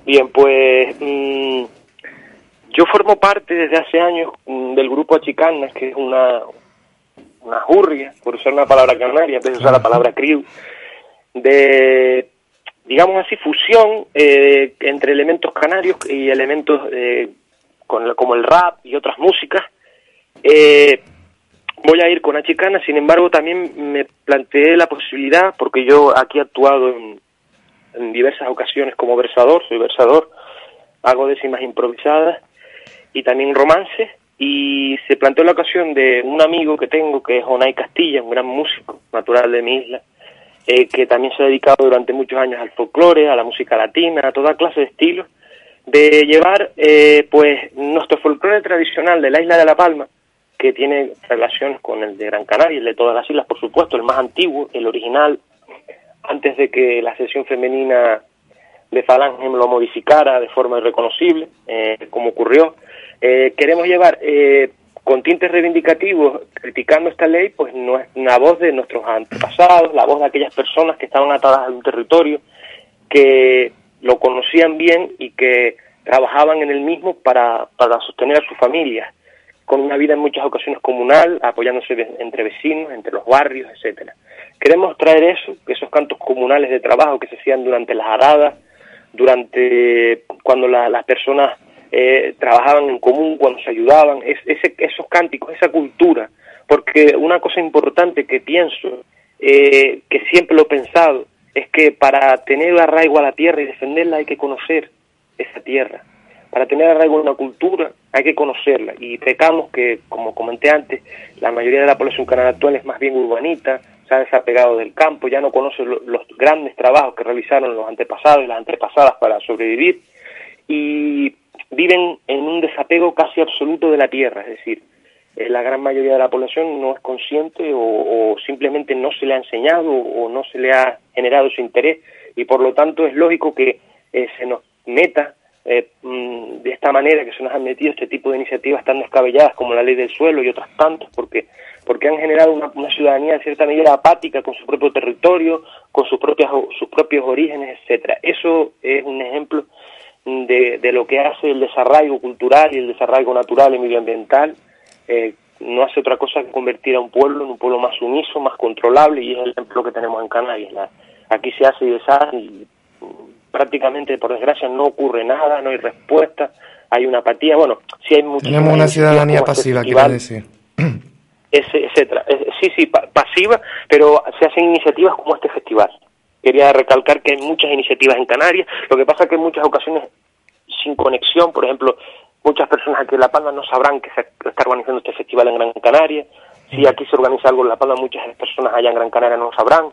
Bien, pues mm, yo formo parte desde hace años mm, del grupo Achicanas, que es una, una jurria, por usar una palabra canaria, en usar la palabra criu, de, digamos así, fusión eh, entre elementos canarios y elementos eh, como el rap y otras músicas. Eh, voy a ir con Achicana, sin embargo también me planteé la posibilidad, porque yo aquí he actuado en, en diversas ocasiones como versador, soy versador, hago décimas improvisadas y también romances, y se planteó la ocasión de un amigo que tengo, que es Onay Castilla, un gran músico natural de mi isla, eh, que también se ha dedicado durante muchos años al folclore, a la música latina, a toda clase de estilos, de llevar eh, pues nuestro folclore tradicional de la isla de La Palma, que tiene relaciones con el de Gran Canaria, el de todas las islas, por supuesto, el más antiguo, el original, antes de que la sesión femenina de Falange lo modificara de forma irreconocible, eh, como ocurrió, eh, queremos llevar eh, con tintes reivindicativos criticando esta ley, pues una voz de nuestros antepasados, la voz de aquellas personas que estaban atadas a un territorio, que lo conocían bien y que trabajaban en el mismo para, para sostener a sus familias, con una vida en muchas ocasiones comunal, apoyándose entre vecinos, entre los barrios, etcétera. Queremos traer eso, esos cantos comunales de trabajo que se hacían durante las aradas, durante cuando las personas eh, trabajaban en común, cuando se ayudaban, ese, esos cánticos, esa cultura, porque una cosa importante que pienso, eh, que siempre lo he pensado, es que para tener arraigo a la tierra y defenderla hay que conocer esa tierra. Para tener arraigo a una cultura hay que conocerla. Y pecamos que, como comenté antes, la mayoría de la población canal actual es más bien urbanita, se ha desapegado del campo, ya no conoce los grandes trabajos que realizaron los antepasados y las antepasadas para sobrevivir. Y viven en un desapego casi absoluto de la tierra, es decir, eh, la gran mayoría de la población no es consciente o, simplemente no se le ha enseñado o no se le ha generado su interés y por lo tanto es lógico que eh, se nos meta eh, mm, de esta manera que se nos han metido este tipo de iniciativas tan descabelladas como la ley del suelo y otras tantas porque porque han generado una, una ciudadanía de cierta medida apática con su propio territorio, con sus propias sus propios orígenes, etcétera. Eso es un ejemplo de, de, lo que hace el desarraigo cultural y el desarraigo natural y medioambiental, eh, no hace otra cosa que convertir a un pueblo en un pueblo más sumiso, más controlable, y es el ejemplo que tenemos en Canarias. aquí se hace y deshace y mm, prácticamente, por desgracia, no ocurre nada, no hay respuesta, hay una apatía, bueno, sí hay muchas... Tenemos una ciudadanía este pasiva, quiero decir. Etcétera. Sí, sí, pasiva, pero se hacen iniciativas como este festival. Quería recalcar que hay muchas iniciativas en Canarias, lo que pasa es que en muchas ocasiones sin conexión, por ejemplo, muchas personas aquí en La Palma no sabrán que se está organizando este festival en Gran Canaria, si aquí se organiza algo en La Palma, muchas personas allá en Gran Canaria no sabrán.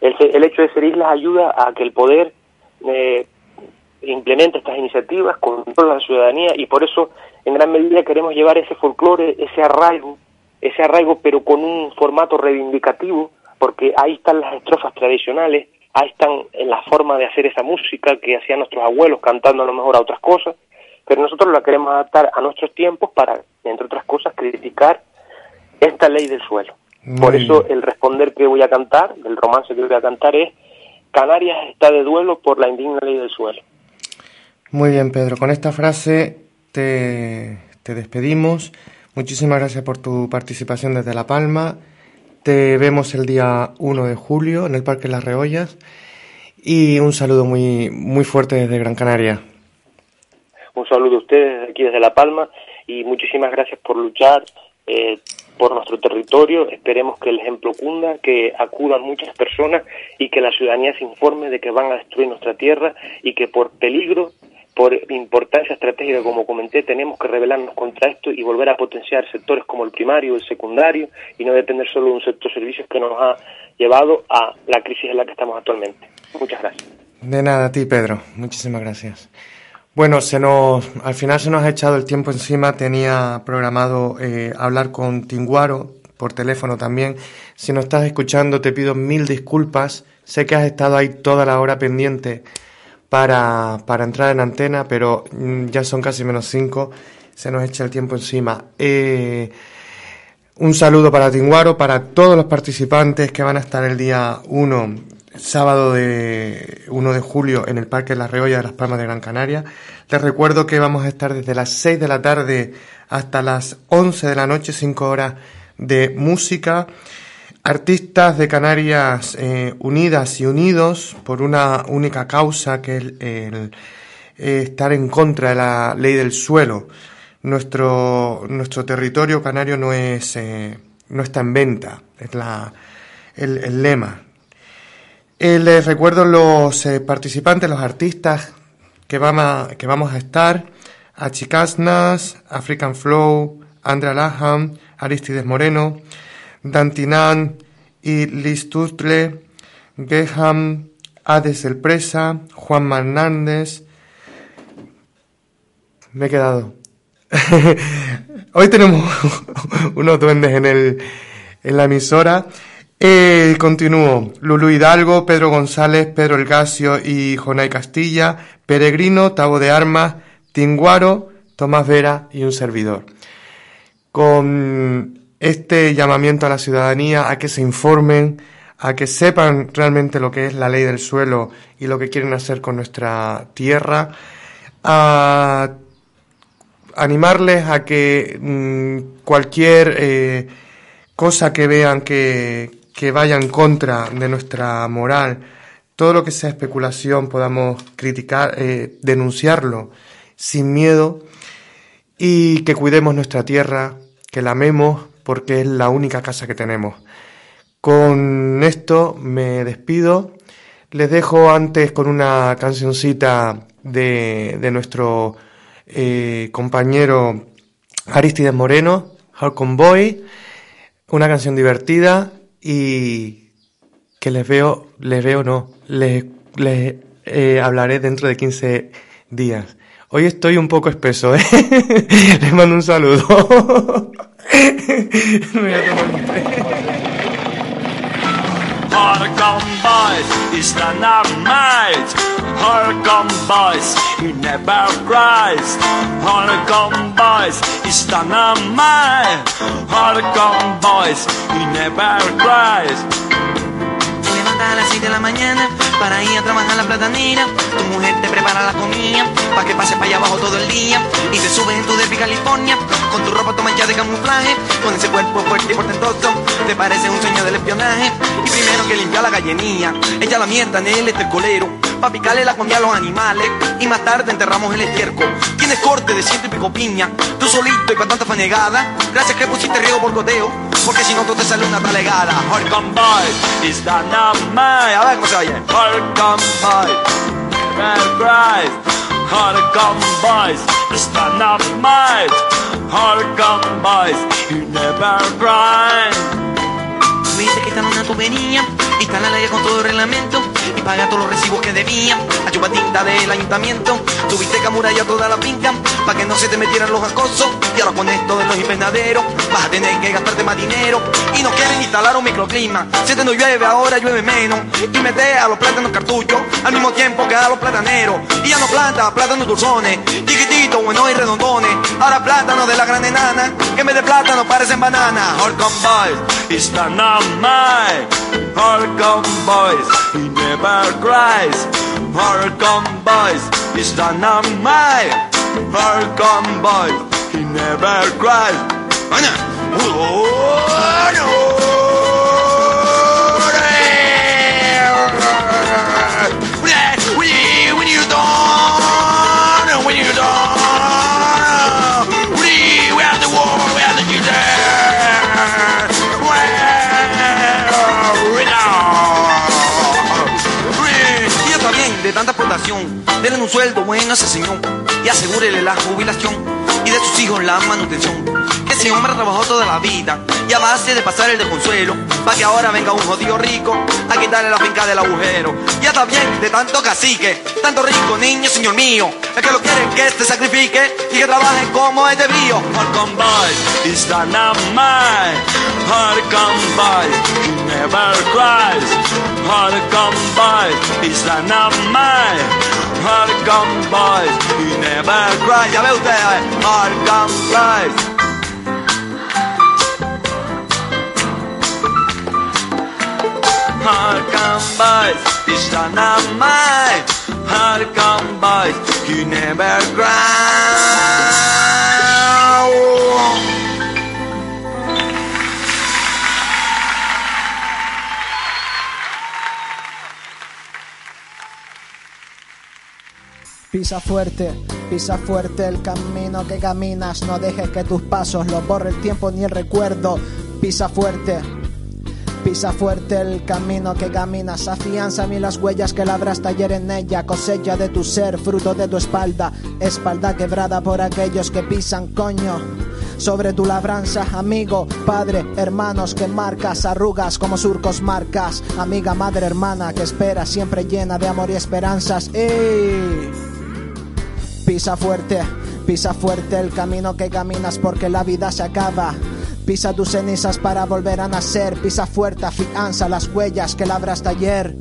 El, el hecho de ser islas ayuda a que el poder eh, implemente estas iniciativas, controla la ciudadanía y por eso en gran medida queremos llevar ese folclore, ese arraigo, ese arraigo pero con un formato reivindicativo, porque ahí están las estrofas tradicionales, ahí están en la forma de hacer esa música que hacían nuestros abuelos cantando a lo mejor a otras cosas, pero nosotros la queremos adaptar a nuestros tiempos para, entre otras cosas, criticar esta ley del suelo. Por eso el responder que voy a cantar, el romance que voy a cantar es Canarias está de duelo por la indigna ley del suelo. Muy bien, Pedro. Con esta frase te, te despedimos. Muchísimas gracias por tu participación desde La Palma. Te vemos el día 1 de julio en el Parque Las Reollas. Y un saludo muy, muy fuerte desde Gran Canaria. Un saludo a ustedes aquí desde La Palma y muchísimas gracias por luchar eh, por nuestro territorio. Esperemos que el ejemplo cunda, que acudan muchas personas y que la ciudadanía se informe de que van a destruir nuestra tierra y que por peligro por importancia estratégica, como comenté, tenemos que rebelarnos contra esto y volver a potenciar sectores como el primario, el secundario y no depender solo de un sector servicios que nos ha llevado a la crisis en la que estamos actualmente. Muchas gracias. De nada, a ti, Pedro. Muchísimas gracias. Bueno, se nos, al final se nos ha echado el tiempo encima. Tenía programado eh, hablar con Tinguaro por teléfono también. Si nos estás escuchando, te pido mil disculpas. Sé que has estado ahí toda la hora pendiente para, para entrar en antena, pero mm, ya son casi menos cinco, se nos echa el tiempo encima. Eh, un saludo para Tinguaro, para todos los participantes que van a estar el día 1, sábado de 1 de julio en el Parque La Reolla de las Palmas de Gran Canaria. Les recuerdo que vamos a estar desde las 6 de la tarde hasta las 11 de la noche, 5 horas de música artistas de Canarias eh, unidas y unidos por una única causa que es el, estar en contra de la ley del suelo. Nuestro, nuestro territorio canario no es eh, no está en venta, es la, el, lema. Eh, les recuerdo los participantes, los artistas que, vamos a, que vamos a estar, a Chicasnas, African Flow, Andrea Laham, Aristides Moreno, Dantinan y Listutle, Geham, Hades el Juan Hernández. Me he quedado. Hoy tenemos unos duendes en, el, en la emisora. Eh, continúo. Lulu Hidalgo, Pedro González, Pedro Elgasio y Jonay Castilla, Peregrino, Tabo de Armas, Tinguaro, Tomás Vera y un servidor. Con este llamamiento a la ciudadanía a que se informen, a que sepan realmente lo que es la ley del suelo y lo que quieren hacer con nuestra tierra, a animarles a que mm, cualquier eh, cosa que vean que, que vaya en contra de nuestra moral, todo lo que sea especulación podamos criticar, eh, denunciarlo sin miedo y que cuidemos nuestra tierra, que la amemos porque es la única casa que tenemos. Con esto me despido. Les dejo antes con una cancioncita de, de nuestro eh, compañero Aristides Moreno, Halcon Boy, una canción divertida y que les veo, les veo no, les, les eh, hablaré dentro de 15 días. Hoy estoy un poco espeso, ¿eh? les mando un saludo. Harkon boys, is the night. Harkon boys, he never cries. Harkon boys, is the night. Harkon boys, he never cries. A las 6 de la mañana para ir a trabajar la platanera. Tu mujer te prepara la comida para que pases para allá abajo todo el día. Y te subes en tu Derby California con tu ropa toma ya de camuflaje. Con ese cuerpo fuerte y portentoso, te parece un sueño del espionaje. Y primero que limpia la gallinilla, echa la mierda en el estercolero para picarle la comida a los animales y más tarde enterramos el estiércol. Tienes corte de ciento y pico piña, tú solito y para tanta fanegada. Gracias que pusiste riego por goteo, porque si no tú te sale una talegada. Holcomb Boys is dynamite. A ver cómo se oye. Holcomb Boys, never cries. Holcomb Boys is dynamite. Holcomb Boys, you never cry. Viste que esta una tubería instala la ley con todo el reglamento paga todos los recibos que debía. A chupatinta del ayuntamiento, tuviste que amurallar toda la finca para que no se te metieran los acosos. Y ahora con esto de los invernaderos vas a tener que gastarte más dinero. Y no quieren instalar un microclima. Si este no llueve, ahora llueve menos. Y mete a los plátanos cartuchos al mismo tiempo que a los plataneros. Y ya no planta plátanos dulzones, chiquititos, buenos y redondones. Ahora plátanos de la gran enana, que en vez de plátano parecen bananas. Holcomb Boys is dynamite. Holcomb Boys, he never cries. Holcomb Boys is dynamite. Holcomb Boys, he never cries. Oh, no. Denle un sueldo bueno a y asegúrele la jubilación y de sus hijos la manutención. Ese hombre trabajó toda la vida y a base de pasar el desconsuelo, para que ahora venga un jodido rico a quitarle la finca del agujero. Ya está bien de tanto cacique, tanto rico niño, señor mío, es que lo quieren que se sacrifique y que trabaje como es debido. Holcomb Boys is dynamite. Holcomb Boys, he never cries. Holcomb Boys is dynamite. Holcomb Boys, he never cries. Ya ve usted, eh, Holcomb Boys. Holcomb Boys is dynamite. Holcomb Boys, he never cries. Pisa fuerte, pisa fuerte el camino que caminas, no dejes que tus pasos los borre el tiempo ni el recuerdo. Pisa fuerte, pisa fuerte el camino que caminas, afianza mí las huellas que labras taller en ella, cosecha de tu ser, fruto de tu espalda, espalda quebrada por aquellos que pisan coño. Sobre tu labranza, amigo, padre, hermanos que marcas, arrugas como surcos marcas, amiga, madre, hermana que espera siempre llena de amor y esperanzas. ¡Ey! Pisa fuerte, pisa fuerte el camino que caminas porque la vida se acaba. Pisa tus cenizas para volver a nacer. Pisa fuerte, afianza las huellas que labraste ayer.